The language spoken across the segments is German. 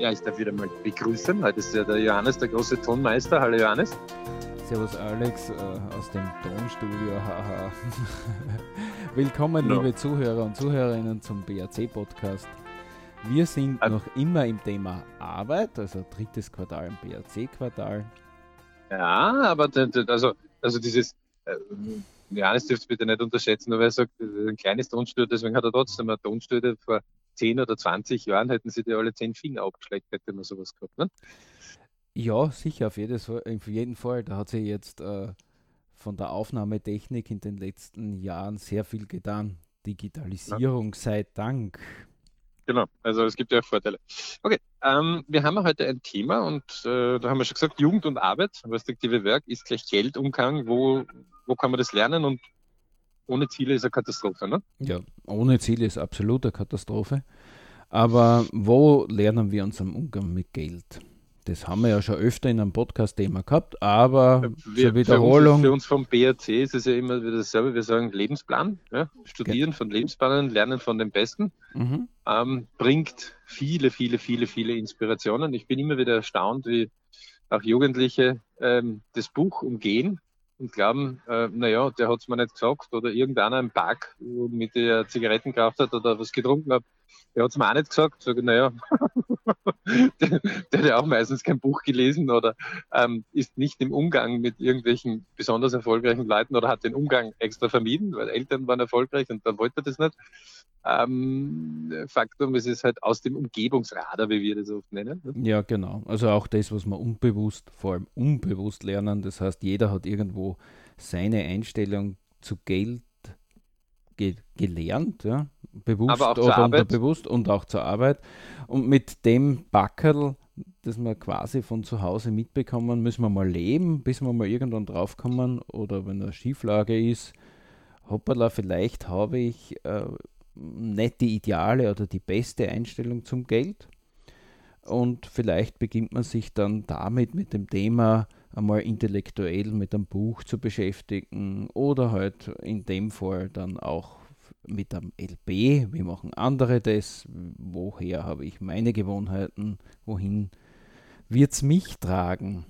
Ja, ich darf wieder mal begrüßen. Heute ist ja der Johannes, der große Tonmeister. Hallo Johannes. Servus Alex äh, aus dem Tonstudio. Haha. Willkommen, No. liebe Zuhörer und Zuhörerinnen zum BAC-Podcast. Wir sind Ähm. noch immer im Thema Arbeit, also drittes Quartal im BAC-Quartal. Ja, aber also, also dieses, äh, Johannes dürft bitte nicht unterschätzen, aber er sagt, ist ein kleines Tonstudio, deswegen hat er trotzdem ein Tonstudio vor 10 oder 20 Jahren hätten sie dir alle 10 Finger abgeschleckt, hätte man sowas gehabt. Ne? Ja, sicher, auf, jedes, auf jeden Fall. Da hat sich jetzt äh, von der Aufnahmetechnik in den letzten Jahren sehr viel getan. Digitalisierung sei Dank. Genau, also es gibt ja auch Vorteile. Okay, ähm, wir haben ja heute ein Thema und äh, da haben wir schon gesagt, Jugend und Arbeit, respektive Werk, ist gleich Geldumgang. Wo, wo kann man das lernen und ohne Ziele ist eine Katastrophe, ne? Ja, ohne Ziel ist absolute Katastrophe. Aber wo lernen wir unseren Umgang mit Geld? Das haben wir ja schon öfter in einem Podcast-Thema gehabt, aber zur Wiederholung. Für uns, für uns vom BRC ist es ja immer wieder dasselbe. Wir sagen Lebensplan, ja? studieren von Lebensplanen, lernen von den Besten, Mhm. ähm, bringt viele, viele, viele, viele Inspirationen. Ich bin immer wieder erstaunt, wie auch Jugendliche ähm, das Buch umgehen und glauben, äh, naja, der hat es mir nicht gesagt oder irgendeiner im Park, mit der Zigaretten geraucht hat oder was getrunken hat, der hat es mir auch nicht gesagt. Sage, naja, der, der hat ja auch meistens kein Buch gelesen oder ähm, ist nicht im Umgang mit irgendwelchen besonders erfolgreichen Leuten oder hat den Umgang extra vermieden, weil Eltern waren erfolgreich und dann wollte er das nicht. Ähm, Faktum, es ist halt aus dem Umgebungsradar, wie wir das oft nennen. ne? Ja, genau. Also auch das, was wir unbewusst, vor allem unbewusst lernen. Das heißt, jeder hat irgendwo seine Einstellung zu Geld ge gelernt, ja? bewusst oder unterbewusst und auch zur Arbeit. Und mit dem Backerl, das wir quasi von zu Hause mitbekommen, müssen wir mal leben, bis wir mal irgendwann draufkommen oder wenn eine Schieflage ist, hoppala, vielleicht habe ich äh, nicht die ideale oder die beste Einstellung zum Geld. Und vielleicht beginnt man sich dann damit mit dem Thema einmal intellektuell mit einem Buch zu beschäftigen oder halt in dem Fall dann auch mit einem LP. Wie machen andere das? Woher habe ich meine Gewohnheiten? Wohin wird es mich tragen?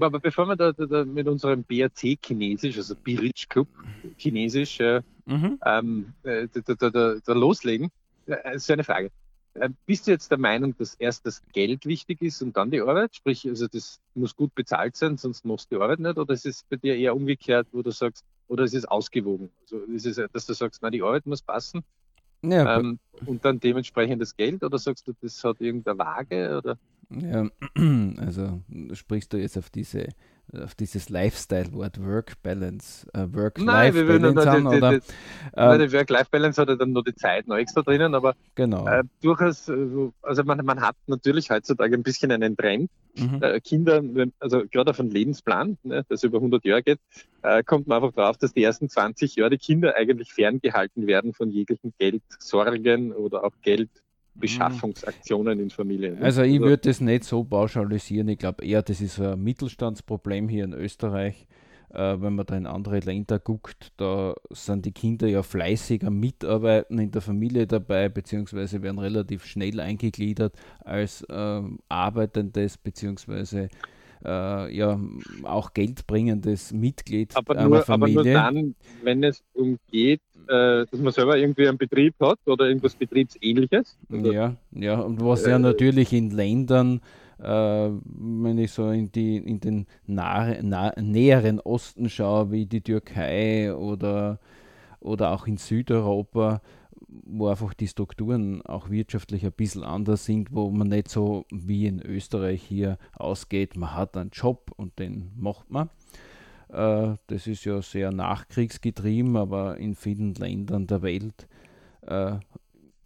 Aber bevor wir da, da, da mit unserem BRC Chinesisch, also Birich Club Chinesisch, äh, Mhm. ähm, äh, da loslegen, äh, so eine Frage. Äh, Bist du jetzt der Meinung, dass erst das Geld wichtig ist und dann die Arbeit? Sprich, also das muss gut bezahlt sein, sonst machst du die Arbeit nicht? Oder ist es bei dir eher umgekehrt, wo du sagst, oder ist es ausgewogen? Also ist es, dass du sagst, na, die Arbeit muss passen Ja, ähm, und dann dementsprechend das Geld? Oder sagst du, das hat irgendeine Waage? Oder? Ja, also sprichst du jetzt auf diese auf dieses Lifestyle-Wort Work-Balance, äh, Nein, wir würden Work-Life-Balance an, die, oder? die, Ähm, die Work-Life-Balance hat ja dann nur die Zeit noch extra drinnen, aber genau. äh, durchaus, äh, so- also man, man hat natürlich heutzutage ein bisschen einen Trend. Mhm. Äh, Kinder, also gerade auf einen Lebensplan, ne, das über 100 Jahre geht, äh, kommt man einfach drauf, dass die ersten 20 Jahre die Kinder eigentlich ferngehalten werden von jeglichen Geldsorgen oder auch Geldbeschaffungsaktionen in Familien. ne? Also ich würde das nicht so pauschalisieren. Ich glaube eher, das ist ein Mittelstandsproblem hier in Österreich. Äh, wenn man da in andere Länder guckt, da sind die Kinder ja fleißig am Mitarbeiten in der Familie dabei, beziehungsweise werden relativ schnell eingegliedert als ähm, arbeitendes, beziehungsweise äh, ja auch geldbringendes Mitglied aber, einer nur, aber nur Familie. dann, wenn es umgeht, äh, dass man selber irgendwie einen Betrieb hat oder irgendwas Betriebsähnliches. Also, Ja, ja, und was ja Äh, natürlich in Ländern, äh, wenn ich so in, die, in den nahe, na, näheren Osten schaue, wie die Türkei oder, oder auch in Südeuropa, wo einfach die Strukturen auch wirtschaftlich ein bisschen anders sind, wo man nicht so wie in Österreich hier ausgeht, man hat einen Job und den macht man. Äh, das ist ja sehr nachkriegsgetrieben, aber in vielen Ländern der Welt äh,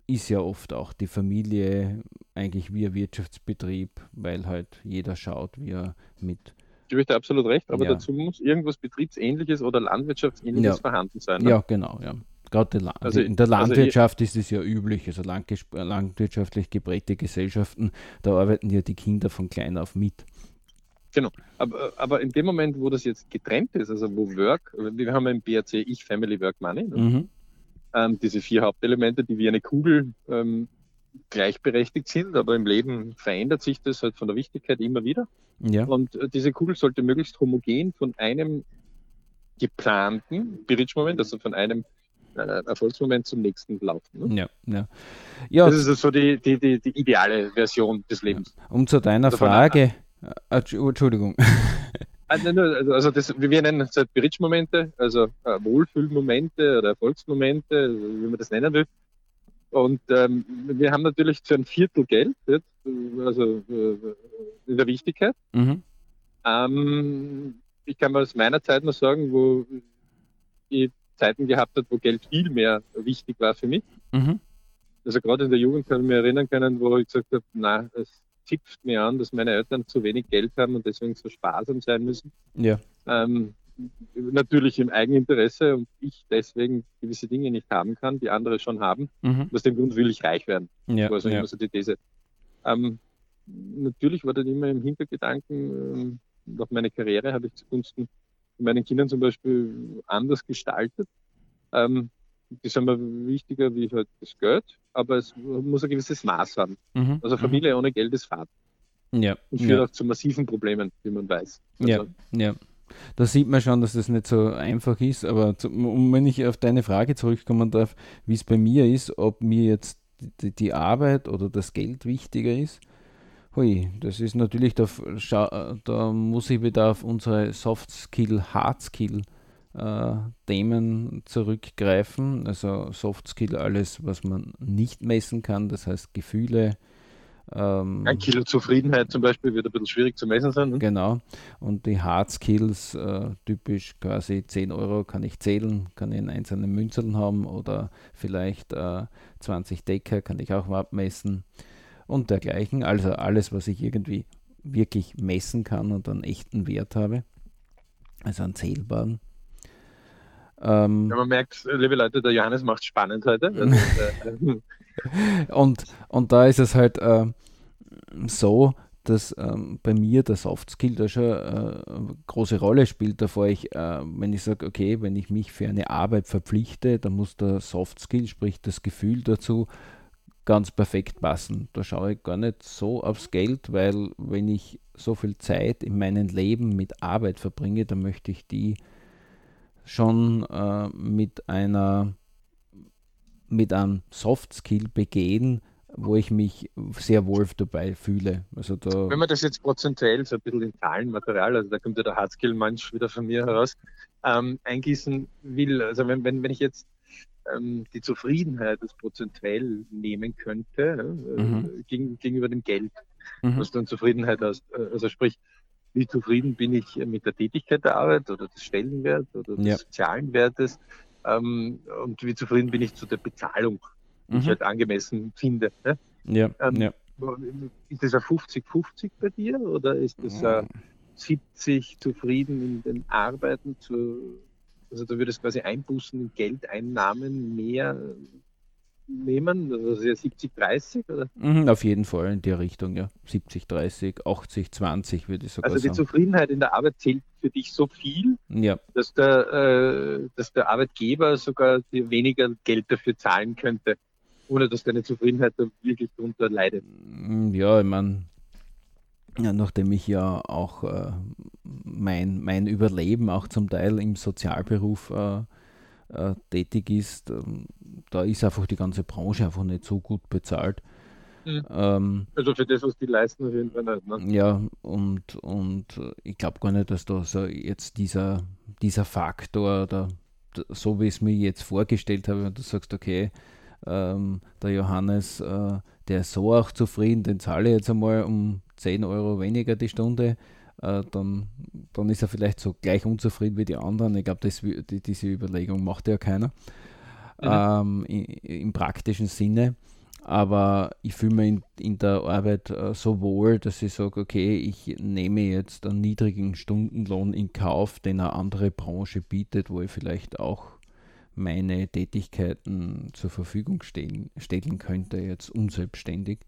ist ja oft auch die Familie eigentlich wie ein Wirtschaftsbetrieb, weil halt jeder schaut, wie er mit. ich dir absolut recht, aber Ja. dazu muss irgendwas Betriebsähnliches oder Landwirtschaftsähnliches Ja. vorhanden sein. Ne? Ja, genau, ja. Gerade La Also- in der also Landwirtschaft ist es ja üblich, also landwirtschaftlich geprägte Gesellschaften, da arbeiten ja die Kinder von klein auf mit. Aber, aber in dem Moment, wo das jetzt getrennt ist, also wo Work, wir haben im BRC Ich, Family, Work, Money, ne? Mhm. ähm, diese vier Hauptelemente, die wie eine Kugel ähm, gleichberechtigt sind, aber im Leben verändert sich das halt von der Wichtigkeit immer wieder. Ja. Und äh, diese Kugel sollte möglichst homogen von einem geplanten Bridge-Moment, also von einem Erfolgsmoment zum nächsten laufen. Ne? Ja, ja. ja. Das ist so die, die, die, die ideale Version des Lebens. Um zu deiner also Frage, äh, Entschuldigung. Also, also das, wir nennen es halt Bridge-Momente, also äh, Wohlfühlmomente oder Erfolgsmomente, wie man das nennen will. Und ähm, wir haben natürlich zu einem Viertel Geld, jetzt, also äh, in der Wichtigkeit. Mhm. Ähm, ich kann mal aus meiner Zeit noch sagen, wo ich Zeiten gehabt habe, wo Geld viel mehr wichtig war für mich. Mhm. Also gerade in der Jugend kann ich mich erinnern können, wo ich gesagt habe, na, es tippt mir an, dass meine Eltern zu wenig Geld haben und deswegen so sparsam sein müssen. Ja. Ähm, natürlich im Eigeninteresse und ich deswegen gewisse Dinge nicht haben kann, die andere schon haben. Mhm. Aus dem Grund will ich reich werden. Ja, das war so ja. immer so die These. Ähm, natürlich war dann immer im Hintergedanken, ähm, auch meine Karriere habe ich zugunsten meinen Kindern zum Beispiel anders gestaltet. Ähm, die sind mir wichtiger wie halt das Geld, aber es muss ein gewisses Maß haben. Mhm. Also Familie mhm. ohne Geld ist Fahrt. Ja. Und führt ja. auch zu massiven Problemen, wie man weiß. Also, ja, ja. Da sieht man schon, dass das nicht so einfach ist, aber zu, um, wenn ich auf deine Frage zurückkommen darf, wie es bei mir ist, ob mir jetzt die, die Arbeit oder das Geld wichtiger ist, Hui, das ist natürlich, da, da muss ich wieder auf unsere Soft Skill, Hard Skill äh, Themen zurückgreifen. Also Soft Skill, alles, was man nicht messen kann, das heißt Gefühle. Ähm, ein Kilo Zufriedenheit zum Beispiel wird ein bisschen schwierig zu messen sein. Ne? Genau. Und die Hard Skills, äh, typisch quasi 10 Euro kann ich zählen, kann ich in einzelnen Münzeln haben oder vielleicht äh, 20 Decker kann ich auch abmessen und dergleichen. Also alles, was ich irgendwie wirklich messen kann und einen echten Wert habe. Also einen zählbaren. Ähm, ja, man merkt, liebe Leute, der Johannes macht spannend heute. Äh, und, und da ist es halt äh, so, dass ähm, bei mir der Soft Skill da schon äh, eine große Rolle spielt, davor ich, äh, wenn ich sage, okay, wenn ich mich für eine Arbeit verpflichte, dann muss der Soft Skill, sprich das Gefühl dazu, ganz perfekt passen. Da schaue ich gar nicht so aufs Geld, weil wenn ich so viel Zeit in meinem Leben mit Arbeit verbringe, dann möchte ich die schon äh, mit einer mit einem Soft Skill begehen, wo ich mich sehr wohl dabei fühle. Also da Wenn man das jetzt prozentuell, so ein bisschen in Zahlenmaterial, also da kommt ja der Hardskill-Manch wieder von mir heraus, ähm, eingießen will, also wenn, wenn, wenn ich jetzt ähm, die Zufriedenheit als prozentuell nehmen könnte ne, mhm. gegen, gegenüber dem Geld, mhm. was dann Zufriedenheit hast. Äh, also sprich, wie zufrieden bin ich mit der Tätigkeit der Arbeit oder des Stellenwerts oder des ja. sozialen Wertes ähm, und wie zufrieden bin ich zu der Bezahlung, die mhm. ich halt angemessen finde. Ne? Ja, ähm, ja. Ist das ein 50-50 bei dir oder ist das ein 70 zufrieden in den Arbeiten zu also da würde es quasi Einbußen in Geldeinnahmen mehr nehmen, also 70, 30 oder? Mhm, auf jeden Fall in der Richtung, ja. 70, 30, 80, 20 würde ich sogar sagen. Also die Zufriedenheit in der Arbeit zählt für dich so viel, ja. dass, der, äh, dass der Arbeitgeber sogar dir weniger Geld dafür zahlen könnte, ohne dass deine Zufriedenheit da wirklich darunter leidet. Mm, ja, ich meine, ja, nachdem ich ja auch äh, mein, mein Überleben auch zum Teil im Sozialberuf äh, äh, tätig ist, ähm, da ist einfach die ganze Branche einfach nicht so gut bezahlt. Mhm. Ähm, also für das, was die leisten, auf jeden Fall nicht. Ne? Ja, und, und ich glaube gar nicht, dass da so jetzt dieser, dieser Faktor, oder so wie ich es mir jetzt vorgestellt habe, wenn du sagst, okay, ähm, der Johannes, äh, der ist so auch zufrieden, den zahle ich jetzt einmal um 10 Euro weniger die Stunde, äh, dann, dann ist er vielleicht so gleich unzufrieden wie die anderen. Ich glaube, die, diese Überlegung macht ja keiner mhm. ähm, in, im praktischen Sinne. Aber ich fühle mich in, in, der Arbeit äh, so wohl, dass ich sage, okay, ich nehme jetzt einen niedrigen Stundenlohn in Kauf, den eine andere Branche bietet, wo ich vielleicht auch meine Tätigkeiten zur Verfügung stehen, stellen könnte, jetzt unselbstständig.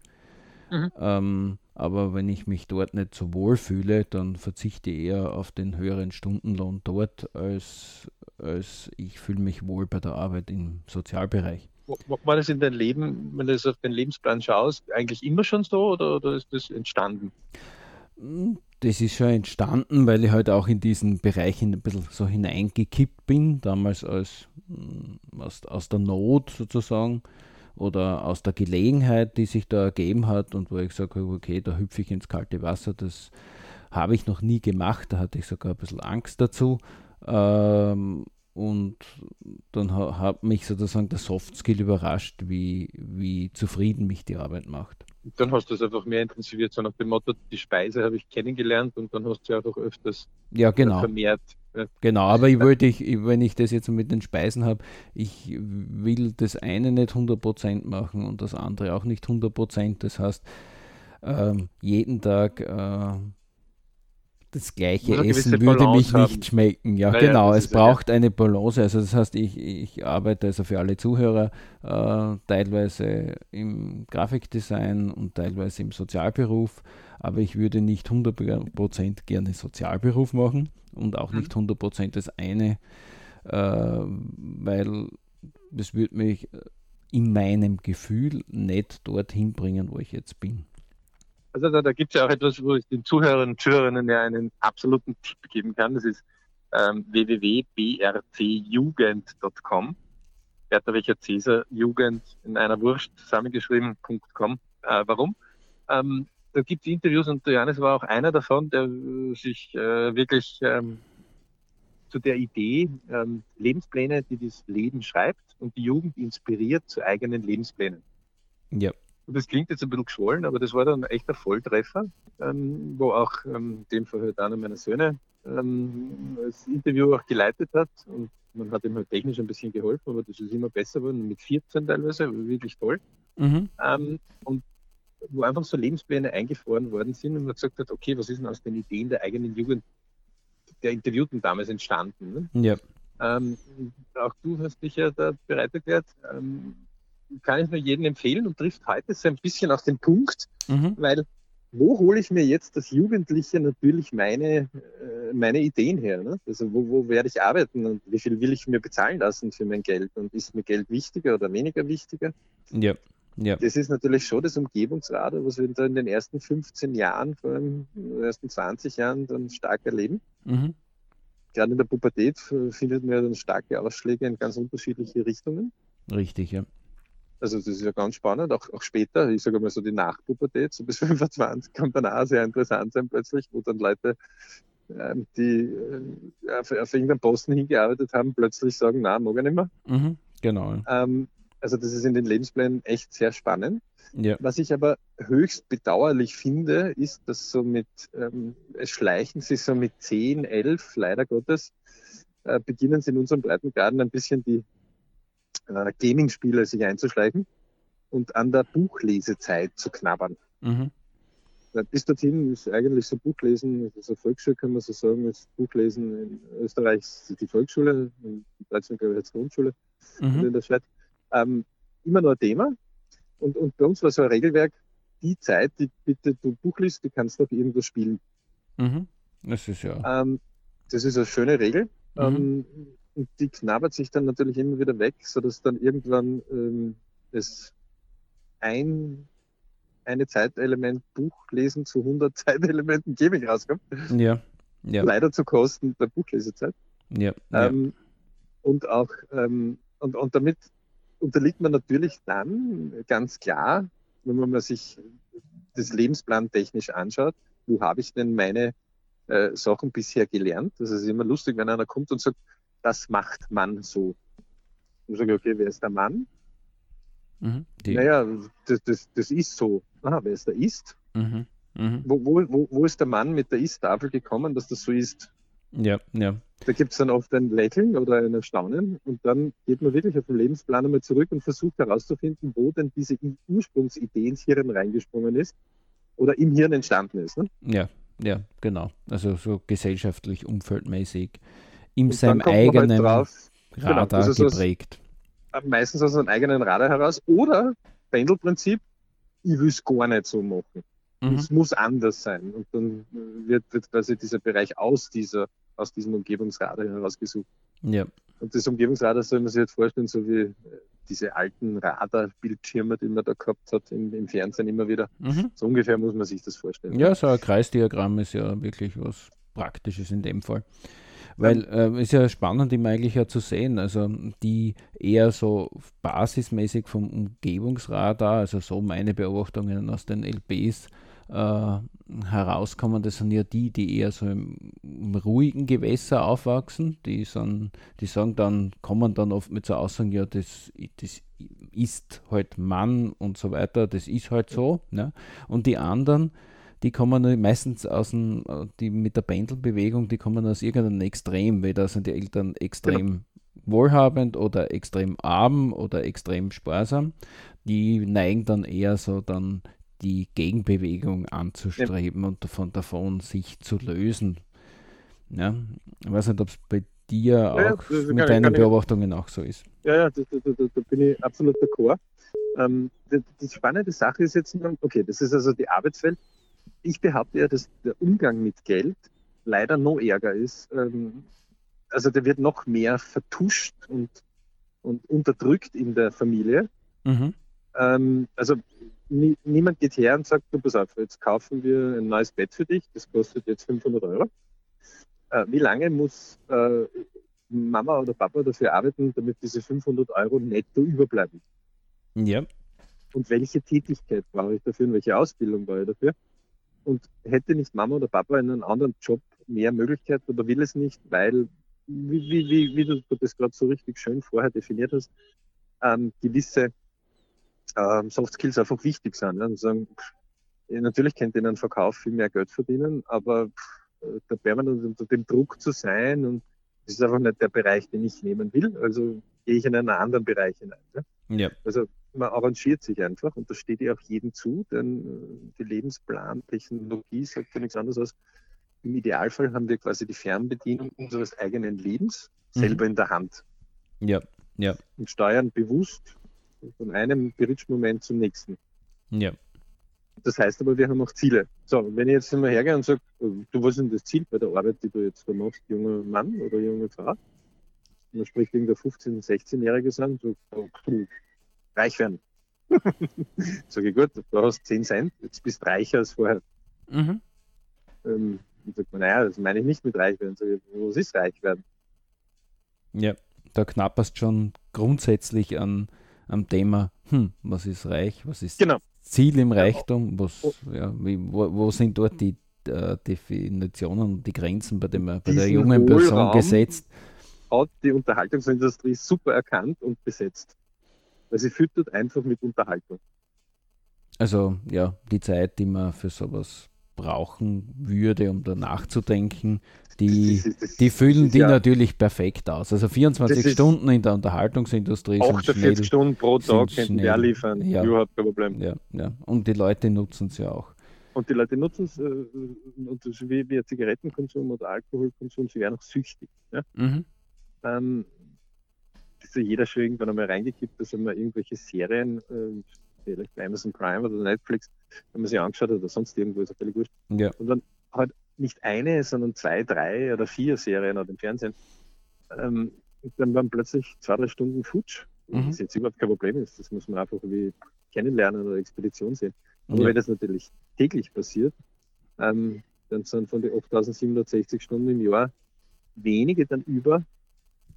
Mhm. Ähm, aber wenn ich mich dort nicht so wohl fühle, dann verzichte ich eher auf den höheren Stundenlohn dort, als, als ich fühle mich wohl bei der Arbeit im Sozialbereich. War das in deinem Leben, wenn du auf den Lebensplan schaust, eigentlich immer schon so oder, oder ist das entstanden? Das ist schon entstanden, weil ich halt auch in diesen Bereichen ein bisschen so hineingekippt bin, damals als, mm, aus, aus der Not sozusagen oder aus der Gelegenheit, die sich da ergeben hat und wo ich gesagt habe, okay, da hüpfe ich ins kalte Wasser, das habe ich noch nie gemacht, da hatte ich sogar ein bisschen Angst dazu. Ähm, und dann ha, hat mich sozusagen der Softskill überrascht, wie, wie zufrieden mich die Arbeit macht. Dann hast du es einfach mehr intensiviert, so nach dem Motto, die Speise habe ich kennengelernt und dann hast du ja auch öfters ja, genau. vermehrt. Genau, aber ich wollte, ich, wenn ich das jetzt mit den Speisen habe, ich will das eine nicht 100% machen und das andere auch nicht 100%. Das heißt, ähm, jeden Tag äh, das gleiche Essen würde mich haben. nicht schmecken. Ja, naja, genau. Es braucht ja. eine Balance. Also das heißt, ich, ich arbeite also für alle Zuhörer äh, teilweise im Grafikdesign und teilweise im Sozialberuf, aber ich würde nicht 100% gerne Sozialberuf machen und auch mhm. nicht 100% das eine, äh, weil das würde mich in meinem Gefühl nicht dorthin bringen, wo ich jetzt bin. Also da, da gibt es ja auch etwas, wo ich den Zuhörern und Zuhörerinnen ja einen absoluten Tipp geben kann. Das ist ähm, www.brcjugend.com. Bertha welcher Cäsar Jugend in einer Wurst zusammengeschrieben.com. Äh, warum? Ähm, da gibt es Interviews und Johannes war auch einer davon, der sich äh, wirklich ähm, zu der Idee ähm, Lebenspläne, die das Leben schreibt und die Jugend inspiriert zu eigenen Lebensplänen. Ja. Und das klingt jetzt ein bisschen geschwollen, aber das war dann echt ein Volltreffer, ähm, wo auch ähm, dem Fall halt einer meiner Söhne ähm, das Interview auch geleitet hat. Und man hat ihm halt technisch ein bisschen geholfen, aber das ist immer besser geworden, mit 14 teilweise, wirklich toll. Mhm. Ähm, und wo einfach so Lebenspläne eingefroren worden sind und man gesagt hat, okay, was ist denn aus den Ideen der eigenen Jugend der Interviewten damals entstanden? Ne? Ja. Ähm, auch du hast dich ja da bereit erklärt. Ähm, kann ich nur jedem empfehlen und trifft heute so ein bisschen auf den Punkt, mhm. weil wo hole ich mir jetzt als Jugendliche natürlich meine, äh, meine Ideen her? Ne? Also wo, wo werde ich arbeiten und wie viel will ich mir bezahlen lassen für mein Geld? Und ist mir Geld wichtiger oder weniger wichtiger? Ja. Ja. Das ist natürlich schon das Umgebungsradar, was wir da in den ersten 15 Jahren, vor allem in den ersten 20 Jahren dann stark erleben. Mhm. Gerade in der Pubertät findet man ja dann starke Ausschläge in ganz unterschiedliche Richtungen. Richtig, ja. Also das ist ja ganz spannend, auch, auch später, ich sage mal so die Nachpubertät, so bis 25 kann dann auch sehr interessant sein plötzlich, wo dann Leute, ähm, die äh, auf, auf irgendeinen Posten hingearbeitet haben, plötzlich sagen, na, mag ich nicht mehr. Mhm, genau. Ähm, also das ist in den Lebensplänen echt sehr spannend. Ja. Was ich aber höchst bedauerlich finde, ist, dass so mit, ähm, es schleichen sich so mit 10, 11, leider Gottes, äh, beginnen sie in unserem Breitengraden ein bisschen die äh, Gaming-Spiele sich einzuschleichen und an der Buchlesezeit zu knabbern. Mhm. Bis dorthin ist eigentlich so Buchlesen, also Volksschule kann man so sagen, ist Buchlesen in Österreich die Volksschule, in Deutschland glaube ich jetzt Grundschule mhm. in der Schweiz, ähm, immer noch ein Thema. Und, und bei uns war so ein Regelwerk, die Zeit, die bitte du Buch liest, die kannst du auch irgendwo spielen. Mhm. Das ist ja. Ähm, das ist eine schöne Regel. Mhm. Ähm, und die knabbert sich dann natürlich immer wieder weg, sodass dann irgendwann ähm, das ein eine Zeitelement Buchlesen zu 100 Zeitelementen Gaming rauskommt. Ja. ja. Leider zu Kosten der Buchlesezeit. Ja. Ähm, ja. Und auch ähm, und, und damit unterliegt man natürlich dann ganz klar, wenn man sich das Lebensplan technisch anschaut, wo habe ich denn meine äh, Sachen bisher gelernt? Das ist immer lustig, wenn einer kommt und sagt, das macht man so. Und sage okay, wer ist der Mann? Mhm, naja, das, das, das ist so. Aha, wer ist der Ist? Mhm, mh. wo, wo, wo ist der Mann mit der Ist-Tafel gekommen, dass das so ist? Ja, ja. Da gibt es dann oft ein Lächeln oder ein Erstaunen und dann geht man wirklich auf den Lebensplan einmal zurück und versucht herauszufinden, wo denn diese Ursprungsidee ins Hirn reingesprungen ist oder im Hirn entstanden ist. Ne? Ja, ja, genau. Also so gesellschaftlich, umfeldmäßig in seinem eigenen halt drauf, Radar genau, geprägt. Aus, meistens aus einem eigenen Radar heraus oder Pendelprinzip, ich will es gar nicht so machen. Mhm. Es muss anders sein. Und dann wird, wird quasi dieser Bereich aus dieser, aus diesem Umgebungsradar herausgesucht. Ja. Und das Umgebungsradar soll man sich jetzt vorstellen, so wie diese alten Radarbildschirme, die man da gehabt hat im, im Fernsehen immer wieder. Mhm. So ungefähr muss man sich das vorstellen. Ja, so ein Kreisdiagramm ist ja wirklich was Praktisches in dem Fall. Weil äh, ist ja spannend, immer eigentlich ja zu sehen, also die eher so basismäßig vom Umgebungsradar, also so meine Beobachtungen aus den LPs äh, herauskommen, das sind ja die, die eher so im, im, ruhigen Gewässer aufwachsen, die, sind, die sagen dann, kommen dann oft mit so Aussagen, ja, das, das ist halt Mann und so weiter, das ist halt so. Ne? Und die anderen, die kommen meistens aus dem, die mit der Pendelbewegung, die kommen aus irgendeinem Extrem, weil da sind die Eltern extrem wohlhabend oder extrem arm oder extrem sparsam. Die neigen dann eher so dann die Gegenbewegung anzustreben ja. und davon, davon sich zu lösen. Ja, ich weiß nicht, ob es bei dir ja, auch mit deinen Beobachtungen auch so ist. Ja, ja, da, da, da, da bin ich absolut d'accord. Ähm, die, die, spannende Sache ist jetzt, okay, das ist also die Arbeitswelt ich behaupte ja, dass der Umgang mit Geld leider noch ärger ist. Ähm, also der wird noch mehr vertuscht und, und unterdrückt in der Familie. Mhm. Ähm, also nie, niemand geht her und sagt, du pass auf, jetzt kaufen wir ein neues Bett für dich, das kostet jetzt 500 Euro. Äh, wie lange muss äh, Mama oder Papa dafür arbeiten, damit diese 500 Euro netto überbleiben? Ja. Und welche Tätigkeit brauche ich dafür und welche Ausbildung brauche ich dafür? Und hätte nicht Mama oder Papa in einem anderen Job mehr Möglichkeiten oder will es nicht, weil, wie, wie, wie, wie du das gerade so richtig schön vorher definiert hast, ähm, gewisse ähm, Soft Skills einfach wichtig sind. Sagen, pff, natürlich könnte in einem Verkauf viel mehr Geld verdienen, aber pff, äh, da permanent unter dem Druck zu sein und das ist einfach nicht der Bereich, den ich nehmen will. Also gehe ich in einen anderen Bereich hinein. Ja? ja. Also man arrangiert sich einfach und das steht ja auch jedem zu, denn äh, die Lebensplan-Technologie sagt ja nichts anderes als, im Idealfall haben wir quasi die Fernbedienung unseres eigenen Lebens selber mhm. in der Hand. Ja, ja. Und steuern bewusst von einem Bridge-Moment zum nächsten. Ja. Das heißt aber, wir haben auch Ziele. So, wenn ich jetzt mal hergehe und sage, du, was ist denn das Ziel bei der Arbeit, die du jetzt da machst, junger Mann oder junge Frau? Und dann spricht irgendein 15-, 16-Jährige an, so, oh, reich werden. Sage ich, gut, du hast 10 Cent, jetzt bist du reicher als vorher. Mhm. Ähm, und sagt man, naja, das meine ich nicht mit reich werden. Sag ich, was ist reich werden? Ja, da knapperst schon grundsätzlich an am Thema, hm, was ist reich, was ist genau. Ziel im Reichtum, was, oh. ja, wie, wo, wo, sind dort die äh, Definitionen und die Grenzen bei, dem, bei der jungen Person gesetzt? Hat die Unterhaltungsindustrie super erkannt und besetzt weil sie füttert einfach mit Unterhaltung. Also ja, die Zeit, die man für sowas brauchen würde, um da nachzudenken, die, die füllen die ja, natürlich perfekt aus. Also 24 Stunden in der Unterhaltungsindustrie 48 sind schnell, Stunden pro Tag könnten wir liefern, ja, überhaupt kein Problem. Ja, ja. Und die Leute nutzen es ja auch. Und die Leute nutzen es, äh, wie, wie Zigarettenkonsum oder Alkoholkonsum, sie werden auch süchtig. Ja? Mhm. Ähm, ist ja jeder schon irgendwann einmal reingekippt, dass man irgendwelche Serien, äh, vielleicht bei Amazon Prime oder Netflix, wenn man sie angeschaut hat oder sonst irgendwo, ist ja völlig wurscht. Ja. Und dann halt nicht eine, sondern zwei, drei oder vier Serien oder im Fernsehen. Ähm, dann waren plötzlich zwei, drei Stunden futsch. Mhm. Was jetzt überhaupt kein Problem ist. Das muss man einfach wie kennenlernen oder Expedition sehen. Aber ja. wenn das natürlich täglich passiert, ähm, dann sind von den 8760 Stunden im Jahr wenige dann über,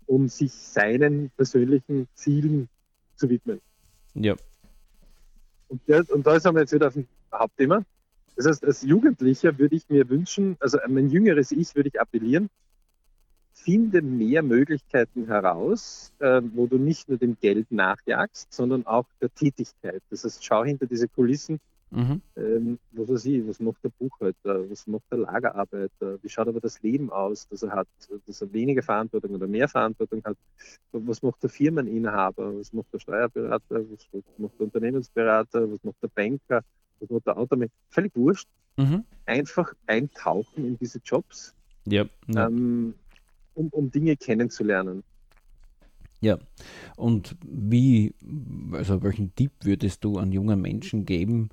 um sich seinen persönlichen Zielen zu widmen. Ja. Und, der, und da sind wir jetzt wieder auf dem Hauptthema. Das heißt, als Jugendlicher würde ich mir wünschen, also mein jüngeres Ich würde ich appellieren, finde mehr Möglichkeiten heraus, äh, wo du nicht nur dem Geld nachjagst, sondern auch der Tätigkeit. Das heißt, schau hinter diese Kulissen, Mhm. Ähm, was weiß ich, was macht der Buchhalter, was macht der Lagerarbeiter, wie schaut aber das Leben aus, dass er hat, dass er weniger Verantwortung oder mehr Verantwortung hat, was macht der Firmeninhaber, was macht der Steuerberater, was macht der Unternehmensberater, was macht der Banker, was macht der Automech, völlig wurscht. Mhm. Einfach eintauchen in diese Jobs, ja, ja. Ähm, um, um Dinge kennenzulernen. Ja, und wie, also welchen Tipp würdest du an jungen Menschen geben,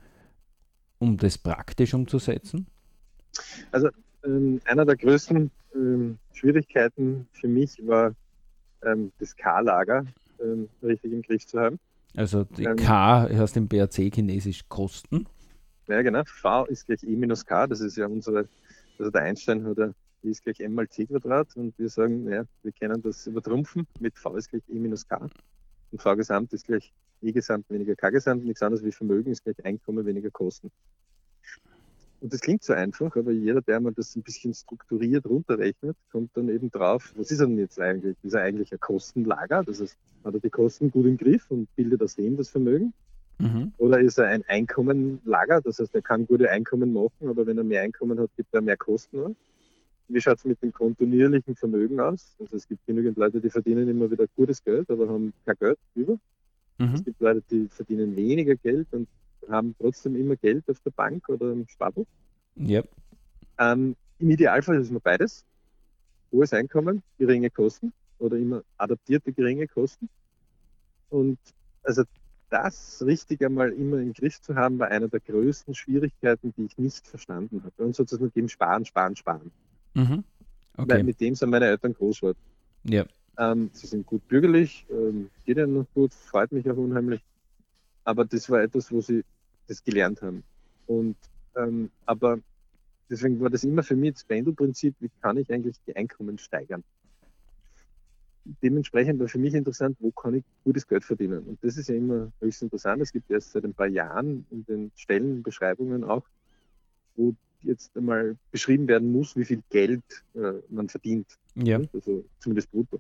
um das praktisch umzusetzen? Also ähm, einer der größten ähm, Schwierigkeiten für mich war ähm, das K-Lager. ähm, richtig im Griff zu haben. Also die ähm, K heißt im BRC chinesisch Kosten. Ja, genau. V ist gleich E minus K, das ist ja unsere, also der Einstein hat ja E ist gleich M mal C Quadrat und wir sagen, ja, wir können das übertrumpfen mit V ist gleich E minus K und V Gesamt ist gleich E Gesamt weniger K Gesamt, nichts anderes wie Vermögen ist gleich Einkommen weniger Kosten. Und das klingt so einfach, aber jeder, der mal das ein bisschen strukturiert runterrechnet, kommt dann eben drauf, was ist denn jetzt eigentlich? Ist er eigentlich ein Kostenlager? Das heißt, hat er die Kosten gut im Griff und bildet aus dem das Vermögen? Mhm. Oder ist er ein Einkommenlager? Das heißt, er kann gute Einkommen machen, aber wenn er mehr Einkommen hat, gibt er mehr Kosten an. Wie schaut es mit dem kontinuierlichen Vermögen aus? Also es gibt genügend Leute, die verdienen immer wieder gutes Geld, aber haben kein Geld über. Mhm. Es gibt Leute, die verdienen weniger Geld und haben trotzdem immer Geld auf der Bank oder im Sparbuch. Yep. Ähm, Im Idealfall ist es immer beides. Hohes Einkommen, geringe Kosten oder immer adaptierte geringe Kosten. Und also das richtig einmal immer im Griff zu haben, war einer der größten Schwierigkeiten, die ich nicht verstanden habe. Und sozusagen dem Sparen, Sparen, Sparen. Mhm. Okay. Weil mit dem sind meine Eltern groß geworden. Ja. Ähm, sie sind gut bürgerlich, ähm, geht ihnen noch gut, freut mich auch unheimlich. Aber das war etwas, wo sie das gelernt haben. Und ähm, aber deswegen war das immer für mich das Pendelprinzip, wie kann ich eigentlich die Einkommen steigern? Dementsprechend war für mich interessant, wo kann ich gutes Geld verdienen? Und das ist ja immer höchst interessant. Es gibt erst seit ein paar Jahren in den Stellenbeschreibungen auch, wo jetzt einmal beschrieben werden muss, wie viel Geld äh, man verdient. Ja. Also zumindest brutto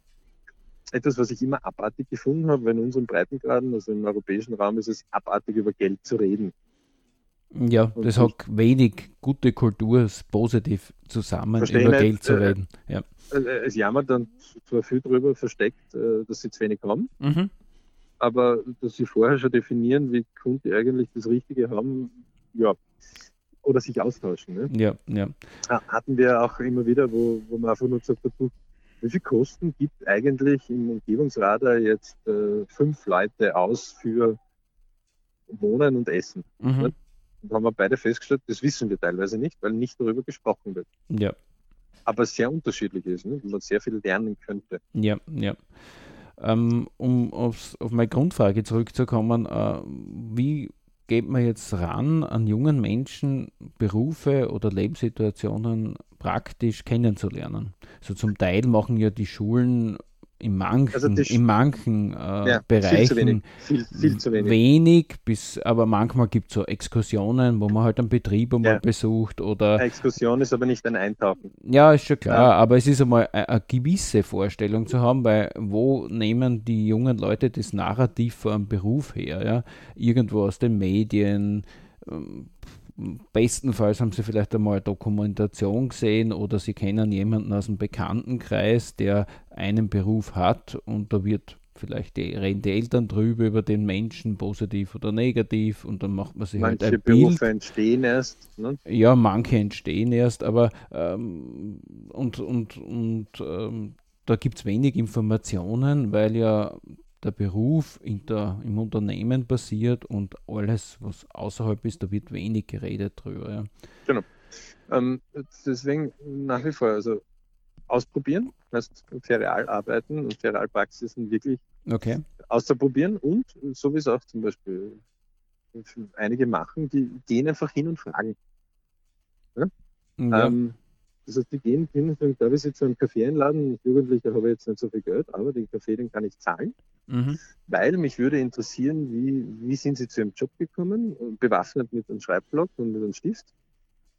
etwas, was ich immer abartig gefunden habe, weil in unseren Breitengraden, also im europäischen Raum, ist es abartig, über Geld zu reden. Ja, und das hat wenig gute Kultur positiv zusammen, über nicht, Geld zu äh, reden. Ja. Äh, es jammert dann zwar viel darüber versteckt, äh, dass sie zu wenig haben, mhm. aber dass sie vorher schon definieren, wie Kunden eigentlich das Richtige haben, ja, oder sich austauschen. Ne? Ja, ja. Hatten wir auch immer wieder, wo, wo man einfach nur gesagt hat, wie viel Kosten gibt eigentlich im Umgebungsradar jetzt äh, fünf Leute aus für Wohnen und Essen? Mhm. Da haben wir beide festgestellt, das wissen wir teilweise nicht, weil nicht darüber gesprochen wird. Ja. Aber sehr unterschiedlich ist, ne? man sehr viel lernen könnte. Ja, ja. Ähm, um aufs, auf meine Grundfrage zurückzukommen, äh, wie geht man jetzt ran, an jungen Menschen Berufe oder Lebenssituationen praktisch kennenzulernen? So zum Teil machen ja die Schulen in manchen, also in manchen äh, ja, Bereichen viel, wenig. Viel, viel zu wenig. wenig. bis, aber manchmal gibt es so Exkursionen, wo man halt einen Betrieb einmal ja. besucht oder. Eine Exkursion ist aber nicht ein Eintauchen. Ja, ist schon klar, ja. aber es ist einmal eine, eine, gewisse Vorstellung zu haben, weil wo nehmen die jungen Leute das Narrativ von einem Beruf her? Ja? Irgendwo aus den Medien. Ähm, bestenfalls haben Sie vielleicht einmal Dokumentation gesehen oder Sie kennen jemanden aus dem Bekanntenkreis, der einen Beruf hat und da wird vielleicht die, reden die Eltern drüber über den Menschen, positiv oder negativ, und dann macht man sich manche halt ein Berufe Bild. entstehen erst. Ne? Ja, manche entstehen erst, aber ähm, und, und, und ähm, da gibt es wenig Informationen, weil ja der Beruf in der, im Unternehmen passiert und alles, was außerhalb ist, da wird wenig geredet drüber. Ja. Genau. Ähm, deswegen nach wie vor, also ausprobieren, heißt Ferial arbeiten und Ferialpraxisen wirklich okay. auszuprobieren und so wie es auch zum Beispiel einige machen, die gehen einfach hin und fragen. Ja? Ja. Ähm, das heißt, die gehen hin und sagen, darf ich jetzt zu einem Kaffee einladen? Als Jugendlicher habe ich jetzt nicht so viel Geld, aber den Kaffee, den kann ich zahlen. Mhm. Weil mich würde interessieren, wie, wie sind Sie zu Ihrem Job gekommen, bewaffnet mit einem Schreibblock und mit einem Stift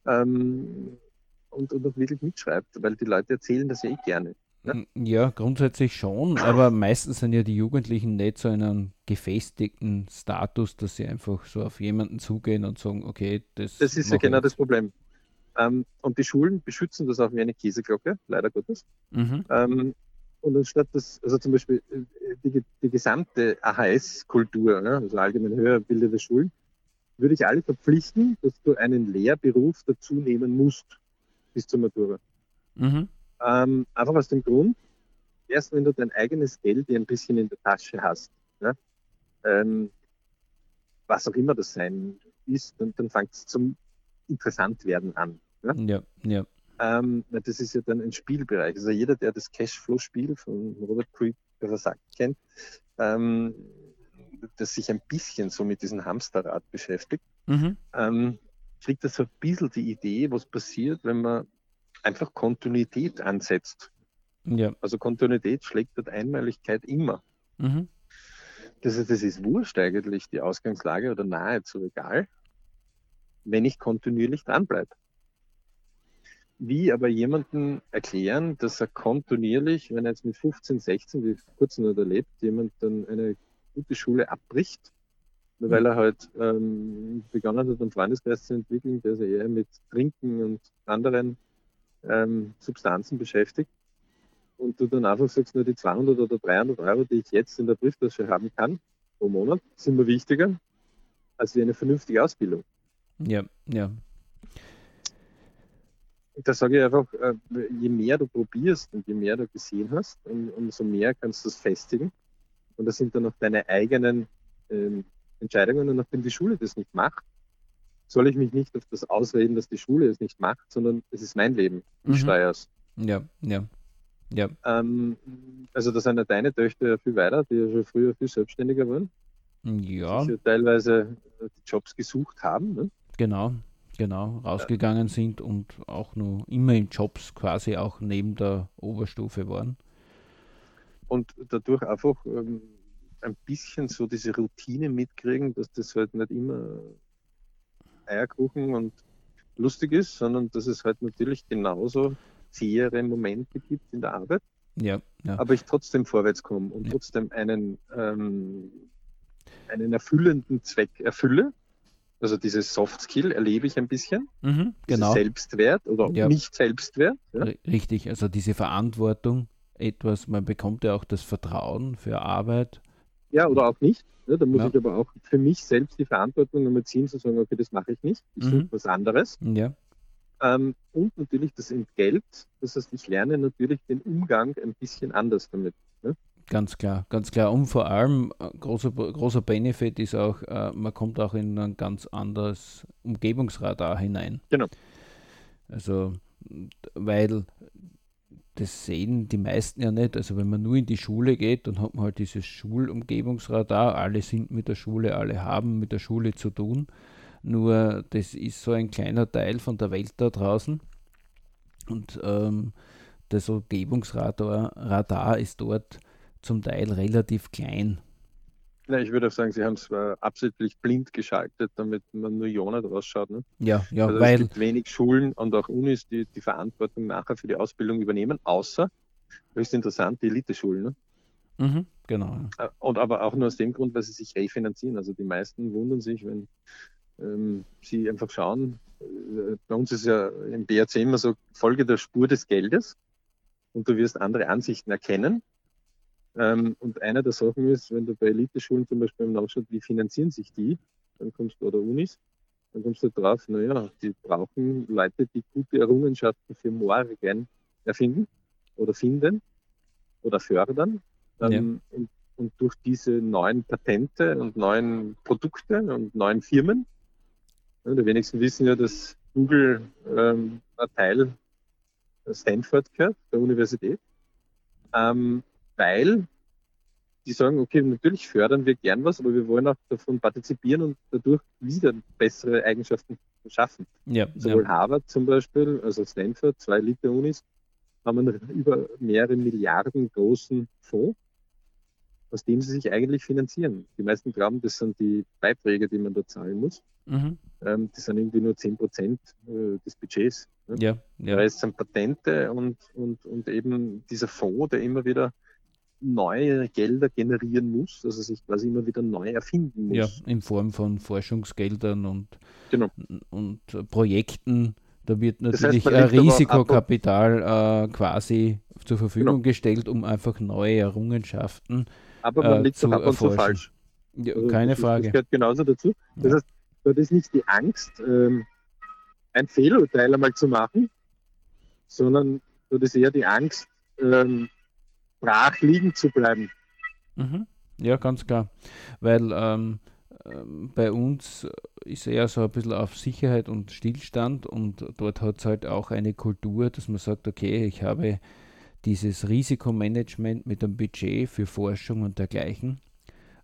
ähm, und, und auch wirklich mitschreibt, weil die Leute erzählen das ja eh gerne. Ja? Mm, ja, grundsätzlich schon, aber meistens sind ja die Jugendlichen nicht so in einem gefestigten Status, dass sie einfach so auf jemanden zugehen und sagen, okay, das. Das ist ja genau das Problem. Ähm, und die Schulen beschützen das auch wie eine Käseglocke, leider Gottes. Mhm. Ähm, und anstatt das, also zum Beispiel äh, die, die gesamte AHS-Kultur, ne, also allgemein höher bildende Schulen, würde ich alle verpflichten, dass du einen Lehrberuf dazu nehmen musst bis zur Matura. Mhm. Ähm, einfach aus dem Grund, erst wenn du dein eigenes Geld ein bisschen in der Tasche hast, ne, ähm, was auch immer das sein ist, dann, dann fängt es zum interessant werden an. Ne? Ja, ja. Ähm, das ist ja dann ein Spielbereich. Also jeder, der das Cashflow-Spiel von Robert sagt, kennt, ähm, das sich ein bisschen so mit diesem Hamsterrad beschäftigt, mhm. ähm, kriegt das so ein bisschen die Idee, was passiert, wenn man einfach Kontinuität ansetzt. Ja. Also Kontinuität schlägt dort Einmaligkeit immer. Mhm. Das, ist, das ist wurscht eigentlich, die Ausgangslage oder nahezu egal, wenn ich kontinuierlich dranbleibe. Wie aber jemanden erklären, dass er kontinuierlich, wenn er jetzt mit 15, 16, wie kurz noch erlebt, jemand dann eine gute Schule abbricht, nur weil er halt ähm, begonnen hat, einen Freundeskreis zu entwickeln, der sich eher mit Trinken und anderen ähm, Substanzen beschäftigt. Und du dann einfach sagst, nur die 200 oder 300 Euro, die ich jetzt in der Brieftasche haben kann, pro Monat, sind mir wichtiger als wie eine vernünftige Ausbildung. Ja, ja. Da sage ich einfach, äh, je mehr du probierst und je mehr du gesehen hast, umso mehr kannst du es festigen. Und das sind dann auch deine eigenen ähm, Entscheidungen. Und nachdem die Schule das nicht macht, soll ich mich nicht auf das ausreden, dass die Schule es nicht macht, sondern es ist mein Leben. Ich mhm. steuere es. Ja, ja. Ja. Ähm, also da sind ja deine Töchter ja viel weiter, die ja schon früher viel selbstständiger waren. Ja. Die ja teilweise die Jobs gesucht haben. Ne? Genau, genau, rausgegangen ja. sind und auch nur immer in Jobs quasi auch neben der Oberstufe waren. Und dadurch einfach ähm, ein bisschen so diese Routine mitkriegen, dass das halt nicht immer Eierkuchen und lustig ist, sondern dass es halt natürlich genauso zähere Momente gibt in der Arbeit. Ja, ja. Aber ich trotzdem vorwärts komme und ja. trotzdem einen, ähm, einen erfüllenden Zweck erfülle. Also dieses Soft Skill erlebe ich ein bisschen. Mhm, genau. Selbstwert oder ja. nicht Selbstwert. Ja. Richtig, also diese Verantwortung, etwas, man bekommt ja auch das Vertrauen für Arbeit. Ja, oder auch nicht. Ja, da muss ja. ich aber auch für mich selbst die Verantwortung nochmal ziehen, zu sagen, okay, das mache ich nicht, ich mhm. suche was anderes. Ja. Ähm, und natürlich das Entgelt, das heißt, ich lerne natürlich den Umgang ein bisschen anders damit. Ne? Ganz klar, ganz klar. Und vor allem äh, großer, großer Benefit ist auch, äh, man kommt auch in ein ganz anderes Umgebungsradar hinein. Genau. Also, weil das sehen die meisten ja nicht. Also wenn man nur in die Schule geht, dann hat man halt dieses Schulumgebungsradar. Alle sind mit der Schule, alle haben mit der Schule zu tun. Nur das ist so ein kleiner Teil von der Welt da draußen. Und ähm, das Umgebungsradar Radar ist dort zum Teil relativ klein. Ja, ich würde auch sagen, sie haben es äh, absichtlich blind geschaltet, damit man nur Jona draus schaut. Ne? Ja, ja, also weil. Es gibt wenig Schulen und auch Unis, die die Verantwortung nachher für die Ausbildung übernehmen, außer, höchst interessant, die Elite-Schulen. Ne? Mhm, genau. Äh, und aber auch nur aus dem Grund, weil sie sich refinanzieren. Also die meisten wundern sich, wenn ähm, sie einfach schauen, äh, bei uns ist ja im BRC immer so, folge der Spur des Geldes und du wirst andere Ansichten erkennen. Ähm, und einer der Sachen ist, wenn du bei Elite-Schulen zum Beispiel nachschaut, wie finanzieren sich die, dann kommst du, oder Unis, dann kommst du drauf, naja, die brauchen Leute, die gute Errungenschaften für morgen erfinden oder finden oder fördern. Ähm, ja. und, und durch diese neuen Patente und neuen Produkte und neuen Firmen ja, die wenigsten wissen ja, dass Google ähm, ein Teil Stanford gehört, der Universität, ähm, weil die sagen, okay, natürlich fördern wir gern was, aber wir wollen auch davon partizipieren und dadurch wieder bessere Eigenschaften schaffen. Ja, Sowohl ja. Harvard zum Beispiel, also Stanford, zwei Elite-Unis, haben einen über mehrere Milliarden großen Fonds, aus dem sie sich eigentlich finanzieren. Die meisten glauben, das sind die Beiträge, die man da zahlen muss. Mhm. Ähm, das sind irgendwie nur 10 Prozent äh, des Budgets. Ne? Ja, ja. Da sind Patente und, und, und eben dieser Fonds, der immer wieder neue Gelder generieren muss, also sich quasi immer wieder neu erfinden muss. Ja, in Form von Forschungsgeldern und, genau. und Projekten. Da wird natürlich das heißt, Risikokapital äh, quasi zur Verfügung genau. gestellt, um einfach neue Errungenschaften aber man äh, liegt doch ab und zu falsch. Ja, also keine das, Frage. Das gehört genauso dazu. Das ja. heißt, dort ist nicht die Angst, ähm, ein Fehlurteil einmal zu machen, sondern dort ist eher die Angst, ähm, brach liegen zu bleiben. Mhm. Ja, ganz klar. Weil ähm, ähm, bei uns ist eher so ein bisschen auf Sicherheit und Stillstand und dort hat es halt auch eine Kultur, dass man sagt, okay, ich habe dieses Risikomanagement mit einem Budget für Forschung und dergleichen.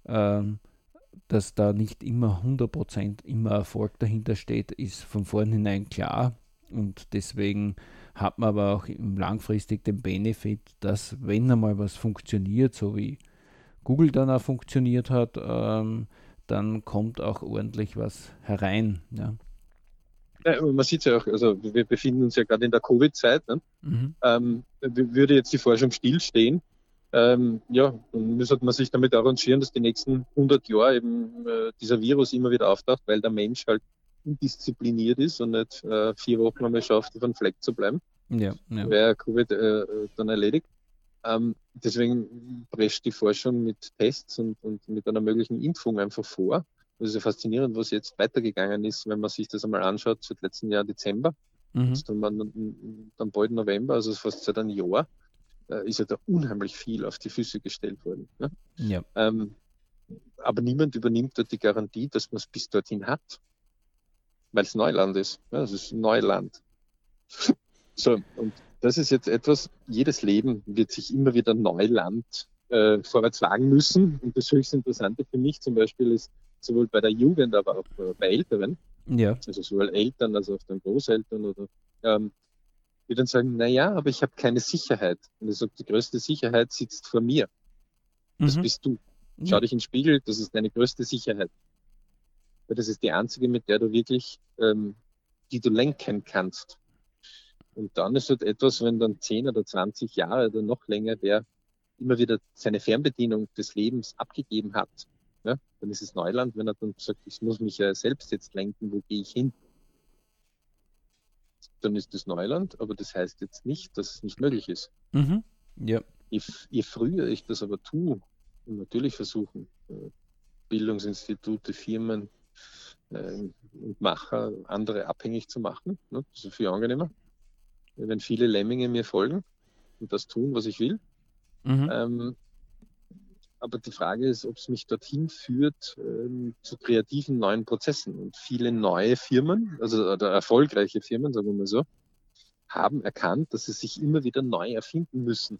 ähm, dass da nicht immer 100% immer Erfolg dahinter steht, ist von vornherein klar. Und deswegen hat man aber auch langfristig den Benefit, dass wenn einmal was funktioniert, so wie Google dann auch funktioniert hat, ähm, dann kommt auch ordentlich was herein. Ja. Ja, man sieht es ja auch, also wir befinden uns ja gerade in der Covid-Zeit. Ne? Mhm. Ähm, würde jetzt die Forschung stillstehen, ähm, ja, dann müsste man sich damit arrangieren, dass die nächsten 100 Jahre eben äh, dieser Virus immer wieder auftaucht, weil der Mensch halt undiszipliniert ist und nicht äh, vier Wochen einmal schafft, auf einem Fleck zu bleiben. Ja, ja. Wäre Covid äh, dann erledigt. Ähm, deswegen prescht die Forschung mit Tests und, und mit einer möglichen Impfung einfach vor. Das ist ja faszinierend, was jetzt weitergegangen ist, wenn man sich das einmal anschaut, seit letzten Jahr Dezember. Mhm. Wir dann bald November, also fast seit einem Jahr, äh, ist ja da unheimlich viel auf die Füße gestellt worden. Ne? Ja. Ähm, aber niemand übernimmt dort die Garantie, dass man es bis dorthin hat, weil es Neuland ist. Ja, es ist Neuland. so, und das ist jetzt etwas, jedes Leben wird sich immer wieder Neuland äh, vorwärts wagen müssen. Und das höchst Interessante für mich zum Beispiel ist, sowohl bei der Jugend, aber auch bei Älteren, ja. also sowohl Eltern als auch dann Großeltern oder ähm, die dann sagen, na ja, aber ich habe keine Sicherheit. Und ich sage, die größte Sicherheit sitzt vor mir. Das mhm. bist du. Schau ja. dich in den Spiegel, das ist deine größte Sicherheit. Weil das ist die einzige, mit der du wirklich, ähm, die du lenken kannst. Und dann ist halt etwas, wenn dann 10 oder 20 Jahre oder noch länger der immer wieder seine Fernbedienung des Lebens abgegeben hat, ja, dann ist es Neuland, wenn er dann sagt, ich muss mich ja selbst jetzt lenken, wo gehe ich hin? Dann ist es Neuland, aber das heißt jetzt nicht, dass es nicht möglich ist. Mhm. Ja. Je, je, früher ich das aber tue, und natürlich versuchen, äh, Bildungsinstitute, Firmen und Macher andere abhängig zu machen, ne, das ist viel angenehmer. Wenn viele Lemminge mir folgen und das tun, was ich will, mhm. ähm, aber die Frage ist, ob es mich dorthin führt ähm, zu kreativen neuen Prozessen. Und viele neue Firmen, also oder erfolgreiche Firmen, sagen wir mal so, haben erkannt, dass sie sich immer wieder neu erfinden müssen.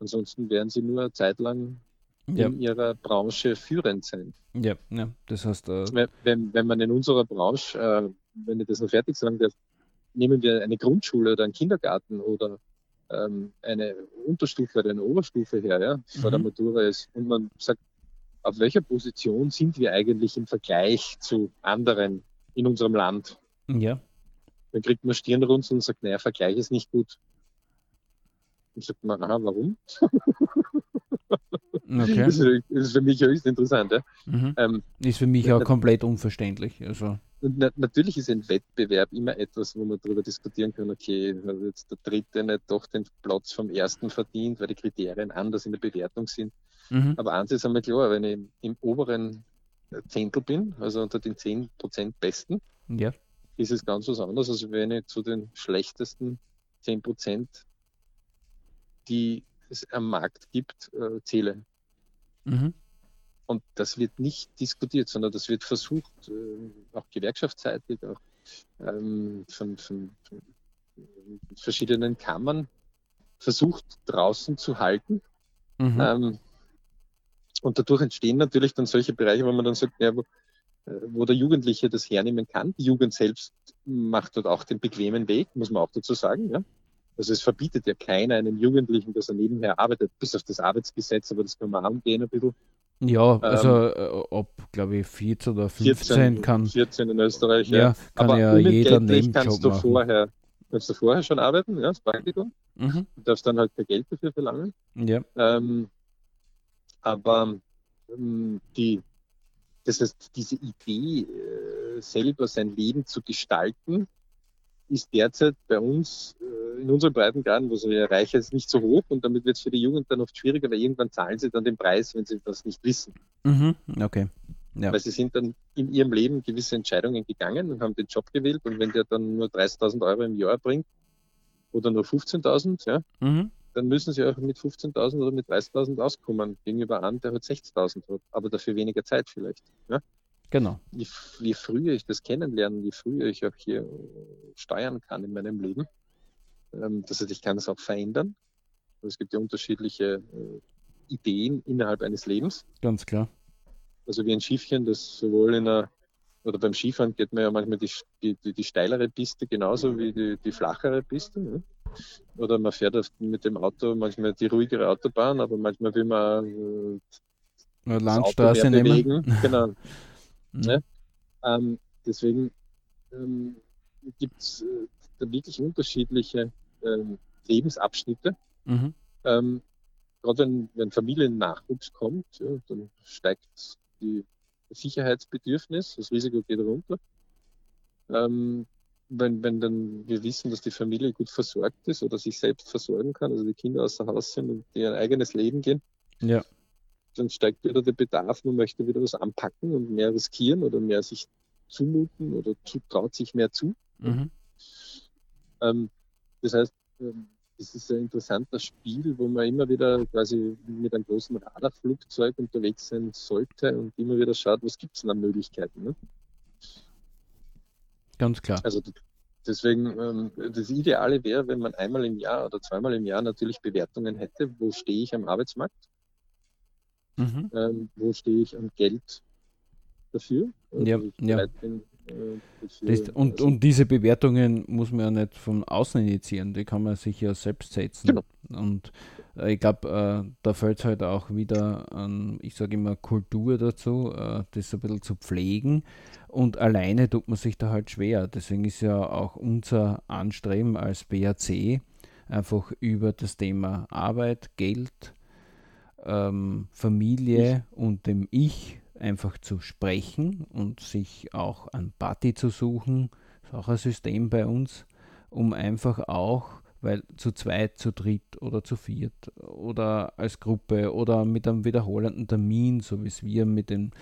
Ansonsten werden sie nur eine Zeit lang ja. in ihrer Branche führend sein. Ja, ja. das heißt. Äh wenn, wenn man in unserer Branche, äh, wenn ich das noch fertig sagen darf, nehmen wir eine Grundschule oder einen Kindergarten oder ähm, eine Unterstufe oder eine Oberstufe her, ja, vor mhm. der Matura ist. Und man sagt, auf welcher Position sind wir eigentlich im Vergleich zu anderen in unserem Land? Ja. Dann kriegt man Stirnrunzeln und sagt, naja, Vergleich ist nicht gut. Und sagt man, aha, warum? Okay. Das, ist, für mich höchst interessant. Ja? Mhm. Ähm, ist für mich auch komplett unverständlich. Also. Na, natürlich ist ein Wettbewerb immer etwas, wo man darüber diskutieren kann, okay, hat jetzt der Dritte nicht doch den Platz vom Ersten verdient, weil die Kriterien anders in der Bewertung sind. Mhm. Aber eins ist einmal klar, wenn ich im oberen Zehntel bin, also unter den 10% Besten, ja. ist es ganz was anderes, als wenn ich zu den schlechtesten 10%, die es am Markt gibt, äh, zähle. Mhm. Und das wird nicht diskutiert, sondern das wird versucht, äh, auch gewerkschaftsseitig, auch ähm, von, von, von, verschiedenen Kammern versucht draußen zu halten. Mhm. Ähm, und dadurch entstehen natürlich dann solche Bereiche, wo man dann sagt, ja, wo, äh, wo der Jugendliche das hernehmen kann. Die Jugend selbst macht dort auch den bequemen Weg, muss man auch dazu sagen. Ja? Also es verbietet ja keiner einem Jugendlichen, dass er nebenher arbeitet, bis auf das Arbeitsgesetz, aber das können wir angehen ein bisschen. Ja, also ähm, äh, ab, glaube ich, 14 oder 15 14, kann. 14 in Österreich, ja. ja kann Aber ja jeder Nebenjob kannst du machen. vorher, kannst du vorher schon arbeiten, ja, das Praktikum. Mhm. Du darfst dann halt kein Geld dafür verlangen. Ja. Ähm, aber ähm, die, das heißt, diese Idee, äh, selber sein Leben zu gestalten, ist derzeit bei uns äh, in unseren Breitengraden, wo sie erreichen, ist nicht so hoch und damit wird es für die Jugend dann oft schwieriger, weil irgendwann zahlen sie dann den Preis, wenn sie das nicht wissen. Mhm, okay. Ja. Weil sie sind dann in ihrem Leben gewisse Entscheidungen gegangen und haben den Job gewählt und wenn der dann nur 30.000 Euro im Jahr bringt oder nur 15.000, ja, mhm. dann müssen sie auch mit 15.000 oder mit 30.000 auskommen gegenüber einem, der halt 60.000 hat, aber dafür weniger Zeit vielleicht. Ja. Genau. Je, je, früher ich das kennenlerne, je früher ich auch hier steuern kann in meinem Leben, ähm, das heißt, ich kann es auch verändern. Es gibt ja unterschiedliche äh, Ideen innerhalb eines Lebens. Ganz klar. Also wie ein Schiffchen, das sowohl in einer, oder beim Skifahren geht man ja manchmal die, die, die steilere Piste genauso wie die, die flachere Piste. Ne? Oder man fährt mit dem Auto manchmal die ruhigere Autobahn, aber manchmal will man äh, Landstraße nehmen. Genau. mhm. ne? ähm, deswegen ähm, gibt es äh, wirklich unterschiedliche ähm, Lebensabschnitte. Mhm. Ähm, gerade wenn, wenn Familiennachwuchs kommt, ja, dann steigt die Sicherheitsbedürfnis, das Risiko geht runter. Ähm, wenn, wenn dann wir wissen, dass die Familie gut versorgt ist oder sich selbst versorgen kann, also die Kinder außer Haus sind und die ein eigenes Leben gehen, ja. Dann steigt wieder der Bedarf, man möchte wieder was anpacken und mehr riskieren oder mehr sich zumuten oder zu, traut sich mehr zu. Mhm. Ähm, das heißt, ähm, das ist ein interessantes Spiel, wo man immer wieder quasi mit einem großen Radarflugzeug unterwegs sein sollte und immer wieder schaut, was gibt es denn an Möglichkeiten. Ne? Ganz klar. Also deswegen, ähm, das Ideale wäre, wenn man einmal im Jahr oder zweimal im Jahr natürlich Bewertungen hätte, wo stehe ich am Arbeitsmarkt, mhm. ähm, wo stehe ich am Geld dafür. Ja, ja. Bin, das, und, also und diese Bewertungen muss man ja nicht von außen initiieren, die kann man sich ja selbst setzen. Genau. Und äh, ich glaube, äh, da fällt es halt auch wieder an, ich sage immer, Kultur dazu, äh, das ein bisschen zu pflegen. Und alleine tut man sich da halt schwer. Deswegen ist ja auch unser Anstreben als BAC einfach über das Thema Arbeit, Geld, ähm, Familie ich. und dem Ich einfach zu sprechen und sich auch an Party zu suchen. Das ist auch ein System bei uns, um einfach auch, weil zu zweit, zu dritt oder zu viert oder als Gruppe oder mit einem wiederholenden Termin, so wie es wir mit den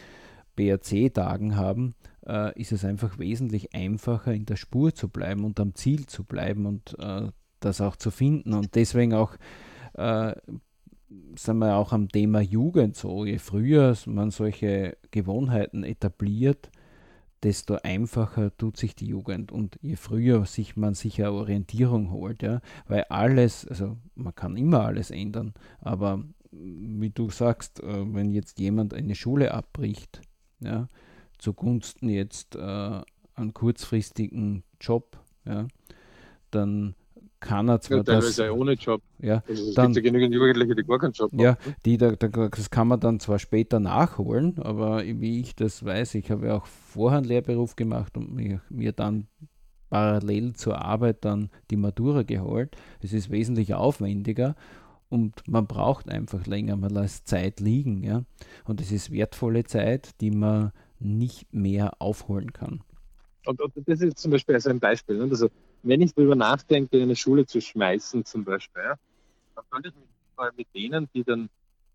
BRC-Tagen haben, äh, ist es einfach wesentlich einfacher, in der Spur zu bleiben und am Ziel zu bleiben und äh, das auch zu finden. Und deswegen auch äh, sind wir auch am Thema Jugend so. Je früher man solche Gewohnheiten etabliert, desto einfacher tut sich die Jugend und je früher sich man sich eine Orientierung holt, ja, weil alles, also man kann immer alles ändern, aber wie du sagst, äh, wenn jetzt jemand eine Schule abbricht, ja, zugunsten jetzt äh, einen kurzfristigen Job, ja, dann kann er zwar ja, das, ja ohne Job. Ja, also es dann, gibt ja genügend Jugendliche, die gar keinen Job haben. Ja, die, da, das kann man dann zwar später nachholen, aber wie ich das weiß, ich habe ja auch vorher einen Lehrberuf gemacht und mir, mir dann parallel zur Arbeit dann die Matura geholt. Es ist wesentlich aufwendiger und man braucht einfach länger, man lässt Zeit liegen. Ja? Und es ist wertvolle Zeit, die man nicht mehr aufholen kann. Und, und das ist zum Beispiel also ein Beispiel. Ne? Also, wenn ich darüber nachdenke, eine Schule zu schmeißen zum Beispiel, ja, dann sollte ich mich mal mit denen, die dann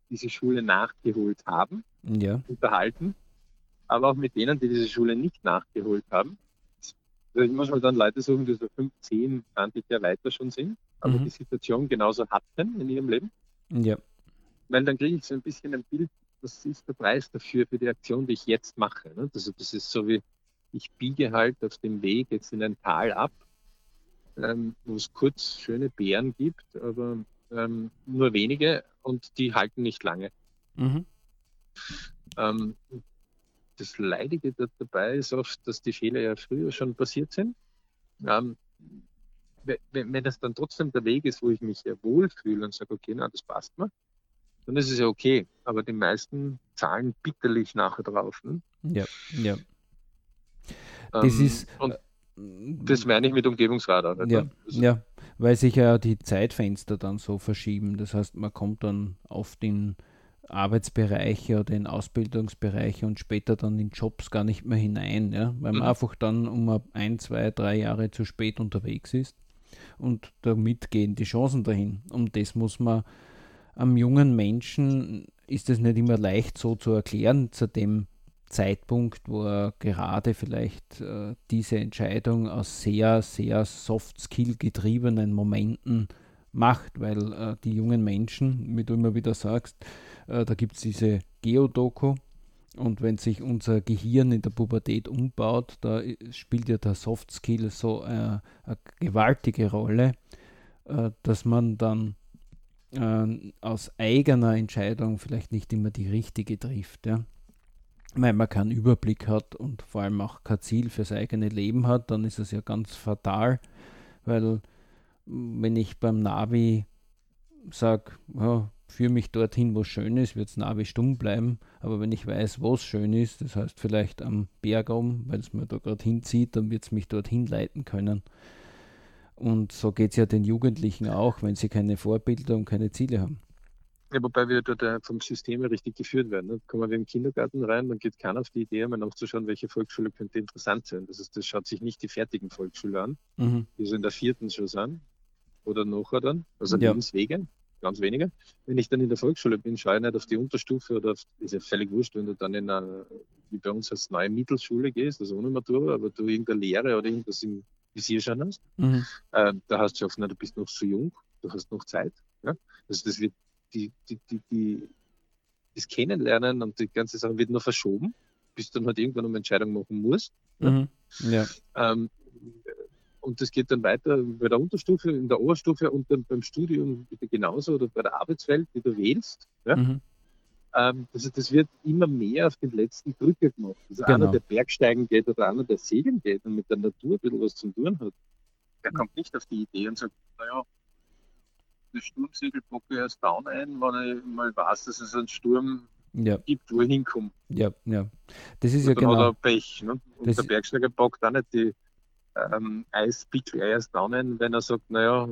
diese Schule nachgeholt haben, ja. unterhalten, aber auch mit denen, die diese Schule nicht nachgeholt haben. Also ich muss mal dann Leute suchen, die so 15, 20 Jahre weiter schon sind, aber mhm. die Situation genauso hatten in ihrem Leben. Ja. Weil dann kriege ich so ein bisschen ein Bild, was ist der Preis dafür, für die Aktion, die ich jetzt mache. Ne? Also das ist so wie, ich biege halt auf dem Weg jetzt in ein Tal ab, ähm, wo es kurz schöne Bären gibt, aber ähm, nur wenige und die halten nicht lange. Mhm. Ähm, das Leidige dabei ist oft, dass die Fehler ja früher schon passiert sind. Ähm, wenn, wenn das dann trotzdem der Weg ist, wo ich mich ja wohlfühle und sage, okay, na, das passt mir, dann ist es ja okay. Aber die meisten zahlen bitterlich nachher drauf. Ne? Ja, ja. Das ähm, ist. Und das meine ich mit Umgebungsradar. Ja, also, ja, weil sich ja die Zeitfenster dann so verschieben. Das heißt, man kommt dann auf den Arbeitsbereiche oder in Ausbildungsbereiche und später dann in Jobs gar nicht mehr hinein, ja? weil man mhm. einfach dann um ein, zwei, drei Jahre zu spät unterwegs ist und damit gehen die Chancen dahin. Und das muss man am jungen Menschen, ist es nicht immer leicht so zu erklären, zu dem Zeitpunkt, wo er gerade vielleicht äh, diese Entscheidung aus sehr, sehr Soft-Skill getriebenen Momenten macht, weil äh, die jungen Menschen, wie du immer wieder sagst, äh, da gibt es diese Geodoku und wenn sich unser Gehirn in der Pubertät umbaut, da spielt ja der Soft Skill so äh, eine gewaltige Rolle, äh, dass man dann äh, aus eigener Entscheidung vielleicht nicht immer die richtige trifft. Ja? Weil man keinen Überblick hat und vor allem auch kein Ziel fürs eigene Leben hat, dann ist es ja ganz fatal, weil wenn ich beim Navi sage, ja, führe mich dorthin, wo es schön ist, wird das Navi stumm bleiben. Aber wenn ich weiß, wo es schön ist, das heißt vielleicht am Berg um, weil es mir da gerade hinzieht, dann wird es mich dorthin leiten können. Und so geht es ja den Jugendlichen auch, wenn sie keine Vorbilder und keine Ziele haben. Ja, wobei wir dort vom System richtig geführt werden. Ne? Kommen wir im Kindergarten rein, dann geht keiner auf die Idee, mal nachzuschauen, welche Volksschule könnte interessant sein. Das heißt, das schaut sich nicht die fertigen Volksschule an, mhm. die so in der vierten schon sind oder nachher dann, also ja. Lebenswege, ganz wenige. Wenn ich dann in der Volksschule bin, schaue ich nicht auf die Unterstufe oder auf, ist ja völlig wurscht, wenn du dann in eine, wie bei uns als neue Mittelschule gehst, also ohne Matura, aber du irgendeine Lehre oder irgendwas im Visier schon hast, mhm. äh, da hast du oft nicht, du bist noch zu jung, du hast noch Zeit. Ja? Also das wird die, die, die, die, das Kennenlernen und die ganze Sache wird nur verschoben, bis du dann halt irgendwann eine Entscheidung machen musst. Mhm. Ja. Ähm, und das geht dann weiter bei der Unterstufe, in der Oberstufe und dann beim Studium genauso oder bei der Arbeitswelt, die du wählst. Ja? Mhm. Ähm, also das wird immer mehr auf den letzten Drücker gemacht. Also genau. einer, der Bergsteigen geht oder einer, der segeln geht und mit der Natur ein bisschen was zu tun hat, der kommt nicht auf die Idee und sagt, naja, das Sturmsegel bocke ich erst down ein, wenn ich mal weiß, dass es einen Sturm ja. gibt, wo ich hinkomme. Ja, ja. Das ist und ja dann genau. Hat er Pech. Ne? Und das der Bergsteiger packt auch nicht die ähm, Eispickel erst dann, wenn er sagt, naja,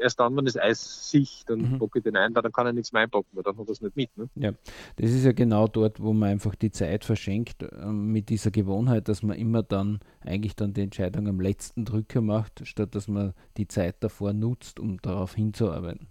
erst dann, wenn das Eis sich, dann mhm. packe ich den ein, weil dann kann er nichts mehr einpacken, weil dann hat er es nicht mit. Ne? Ja, das ist ja genau dort, wo man einfach die Zeit verschenkt, äh, mit dieser Gewohnheit, dass man immer dann eigentlich dann die Entscheidung am letzten Drücker macht, statt dass man die Zeit davor nutzt, um darauf hinzuarbeiten.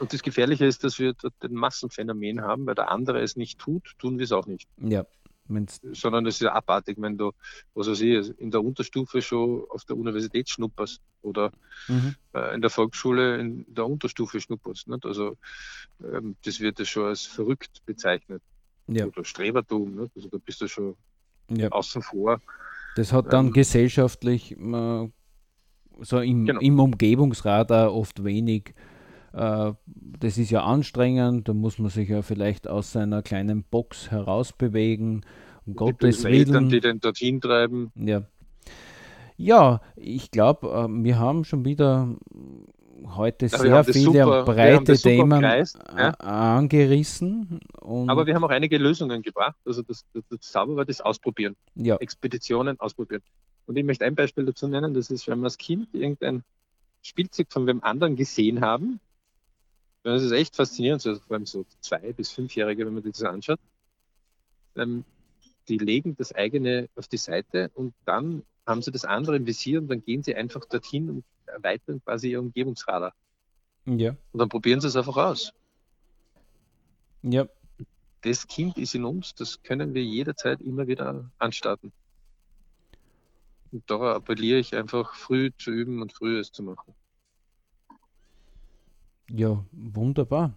Und das Gefährliche ist, dass wir dort ein Massenphänomen haben, weil der andere es nicht tut, tun wir es auch nicht. Ja, Wenn's sondern es ist abartig, wenn du, was weiß ich, in der Unterstufe schon auf der Universität schnupperst oder mhm. äh, in der Volksschule in der Unterstufe schnupperst. Nicht? Also ähm, das wird ja schon als verrückt bezeichnet. Ja. Oder Strebertum. Nicht? Also da bist du schon ja. außen vor. Das hat dann ähm, gesellschaftlich äh, so im, genau. im Umgebungsrat auch oft wenig das ist ja anstrengend, da muss man sich ja vielleicht aus seiner kleinen Box herausbewegen. Um Gottes Willen. Eltern, die den dorthin treiben. Ja. Ja, ich glaube, äh, wir haben schon wieder heute ja, sehr viele super, breite Themen Kreis, ja. angerissen. Aber wir haben auch einige Lösungen gebracht. Also das, das, das ist ausprobieren. Ja. Expeditionen ausprobieren. Und ich möchte ein Beispiel dazu nennen, das ist, wenn wir als Kind irgendein Spielzeug von wem anderen gesehen haben das ist echt faszinierend, so, vor allem so zwei- bis fünfjährige, wenn man sich das anschaut. Ähm, die legen das eigene auf die Seite und dann haben sie das andere im Visier und dann gehen sie einfach dorthin und erweitern quasi ihr Umgebungsradar. Ja. Und dann probieren sie es einfach aus. Ja. Das Kind ist in uns, das können wir jederzeit immer wieder anstarten. Und da appelliere ich einfach, früh zu üben und früh es zu machen. Ja, wunderbar.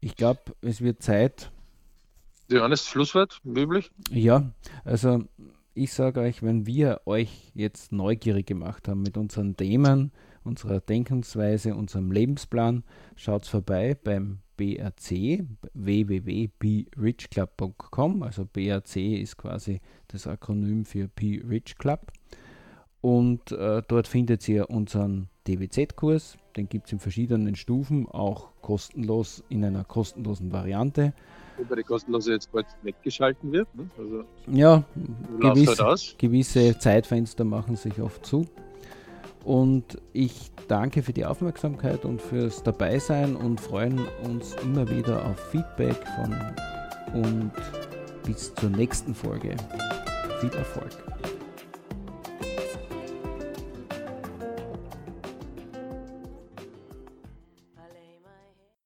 Ich glaube, es wird Zeit. Johannes, Schlusswort, üblich? Ja, also ich sage euch, wenn wir euch jetzt neugierig gemacht haben mit unseren Themen, unserer Denkensweise, unserem Lebensplan, schaut vorbei beim BRC, www.brichclub.com. Also BRC ist quasi das Akronym für P Rich Club. Und äh, dort findet ihr unseren DWZ-Kurs. Den gibt es in verschiedenen Stufen, auch kostenlos in einer kostenlosen Variante. Wobei die kostenlose jetzt bald weggeschalten wird. Ne? Also, ja, gewisse, halt gewisse Zeitfenster machen sich oft zu. Und ich danke für die Aufmerksamkeit und fürs Dabeisein und freuen uns immer wieder auf Feedback von und bis zur nächsten Folge. Viel Erfolg!